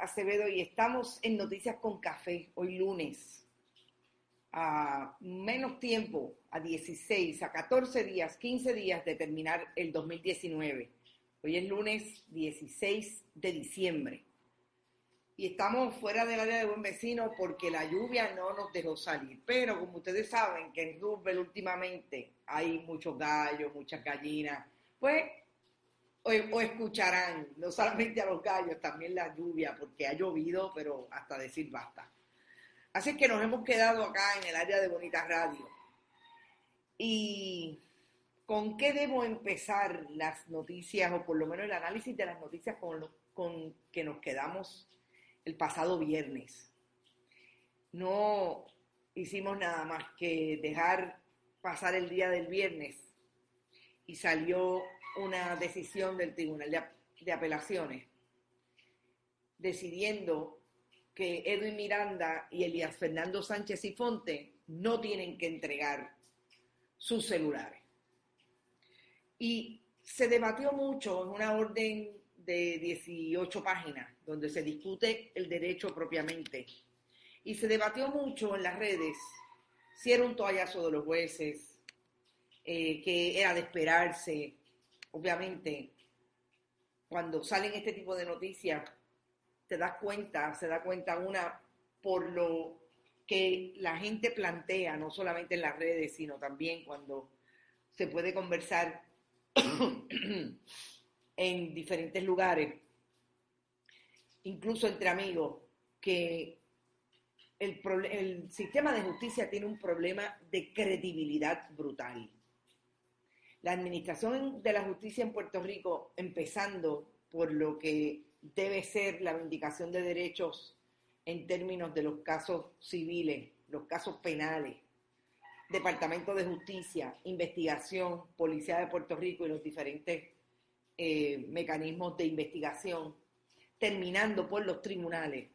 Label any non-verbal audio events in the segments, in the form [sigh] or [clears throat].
Acevedo y estamos en Noticias con Café hoy lunes. A menos tiempo, a 16, a 14 días, 15 días de terminar el 2019. Hoy es lunes 16 de diciembre. Y estamos fuera del área de buen vecino porque la lluvia no nos dejó salir. Pero como ustedes saben que en Rubel últimamente hay muchos gallos, muchas gallinas, pues o, escucharán no solamente a los gallos, también la lluvia, porque ha llovido, pero hasta decir basta. Así que nos hemos quedado acá en el área de Bonita Radio. ¿Y con qué debo empezar las noticias, o por lo menos el análisis de las noticias con, lo, con que nos quedamos el pasado viernes? No hicimos nada más que dejar pasar el día del viernes y salió una decisión del Tribunal de, Apelaciones decidiendo que Edwin Miranda y Elías Fernando Sánchez y Fonte no tienen que entregar sus celulares. Y se debatió mucho en una orden de 18 páginas, donde se discute el derecho propiamente. Y se debatió mucho en las redes si era un toallazo de los jueces, eh, que era de esperarse, obviamente, cuando salen este tipo de noticias, te das cuenta, se da cuenta una por lo que la gente plantea, no solamente en las redes, sino también cuando se puede conversar [clears throat] en diferentes lugares, incluso entre amigos, que el, el sistema de justicia tiene un problema de credibilidad brutal la administración de la justicia en Puerto Rico, empezando por lo que debe ser la vindicación de derechos en términos de los casos civiles, los casos penales, Departamento de Justicia, Investigación, Policía de Puerto Rico y los diferentes eh, mecanismos de investigación, terminando por los tribunales.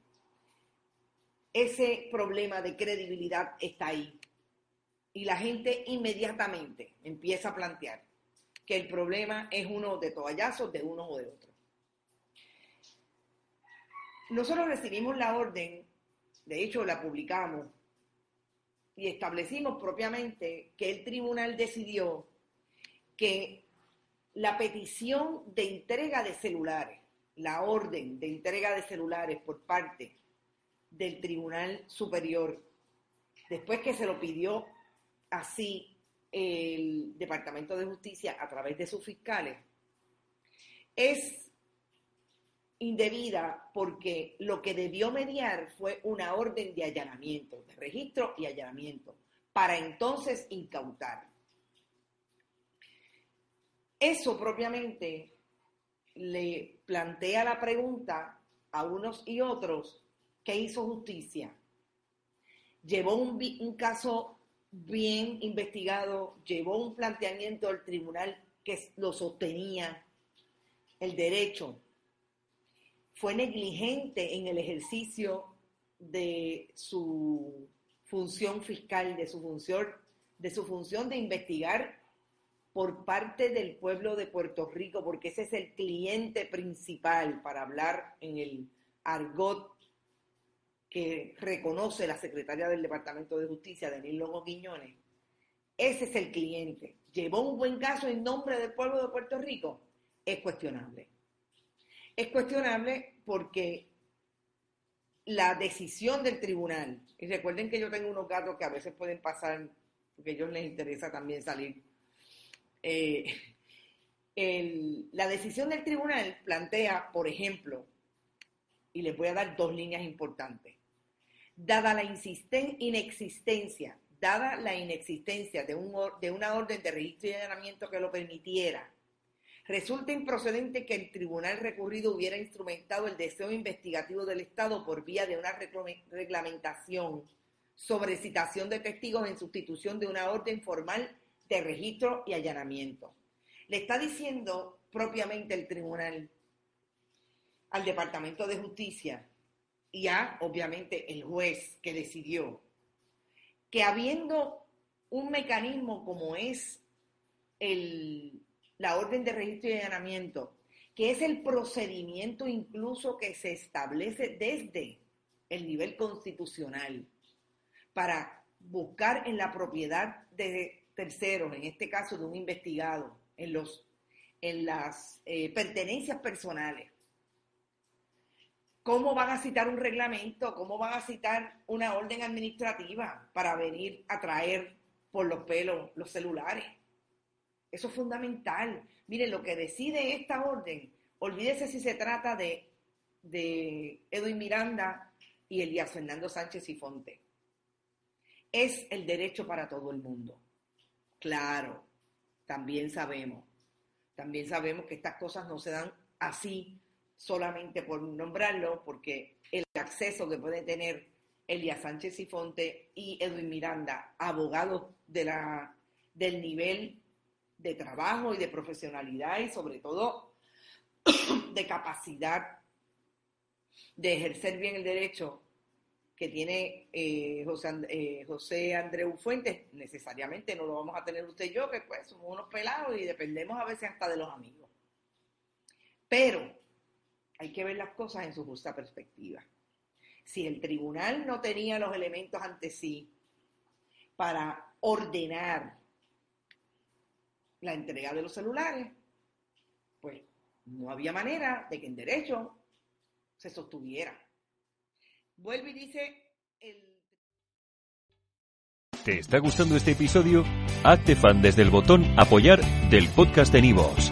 Ese problema de credibilidad está ahí y la gente inmediatamente empieza a plantear que el problema es uno de toallazos de uno o de otro. Nosotros recibimos la orden, de hecho la publicamos, y establecimos propiamente que el tribunal decidió que la petición de entrega de celulares, la orden de entrega de celulares por parte del Tribunal Superior, después que se lo pidió así el Departamento de Justicia a través de sus fiscales, es indebida porque lo que debió mediar fue una orden de allanamiento, de registro y allanamiento, para entonces incautar. Eso propiamente le plantea la pregunta a unos y otros, ¿qué hizo justicia? Llevó un, un caso bien investigado, llevó un planteamiento al tribunal que lo sostenía el derecho, fue negligente en el ejercicio de su función fiscal, de su función, de su función de investigar por parte del pueblo de Puerto Rico, porque ese es el cliente principal para hablar en el argot que reconoce la secretaria del Departamento de Justicia, Denise Logo Quiñones, ese es el cliente. ¿Llevó un buen caso en nombre del pueblo de Puerto Rico? Es cuestionable. Es cuestionable porque la decisión del tribunal, y recuerden que yo tengo unos gatos que a veces pueden pasar, porque a ellos les interesa también salir. Eh, la decisión del tribunal plantea, por ejemplo, y les voy a dar dos líneas importantes dada la inexistencia, dada la inexistencia de, un, de una orden de registro y allanamiento que lo permitiera, Resulta improcedente que el tribunal recurrido hubiera instrumentado el deseo investigativo del Estado por vía de una reglamentación sobre citación de testigos en sustitución de una orden formal de registro y allanamiento. Le está diciendo propiamente el tribunal al Departamento de Justicia y a, obviamente, el juez que decidió que habiendo un mecanismo como es el la orden de registro y allanamiento, que es el procedimiento incluso que se establece desde el nivel constitucional para buscar en la propiedad de terceros, en este caso de un investigado, en, los, en las eh, pertenencias personales. ¿Cómo van a citar un reglamento? ¿Cómo van a citar una orden administrativa para venir a traer por los pelos los celulares? Eso es fundamental. Mire, lo que decide esta orden, olvídese si se trata de, de Edwin Miranda y Elías Fernando Sánchez y Fonte. Es el derecho para todo el mundo. Claro, también sabemos, también sabemos que estas cosas no se dan así solamente por nombrarlo, porque el acceso que puede tener Elías Sánchez y Fonte y Edwin Miranda, abogados de la, del nivel de trabajo y de profesionalidad y sobre todo [clears throat] de capacidad de ejercer bien el derecho que tiene eh, José, eh, José Andreu Fuentes, necesariamente no lo vamos a tener usted y yo, que pues somos unos pelados y dependemos a veces hasta de los amigos. Pero hay que ver las cosas en su justa perspectiva. Si el tribunal no tenía los elementos ante sí para ordenar la entrega de los celulares, pues no había manera de que en derecho se sostuviera. Vuelve y dice el... ¿Te está gustando este episodio? Hazte fan desde el botón apoyar del podcast de Nivos.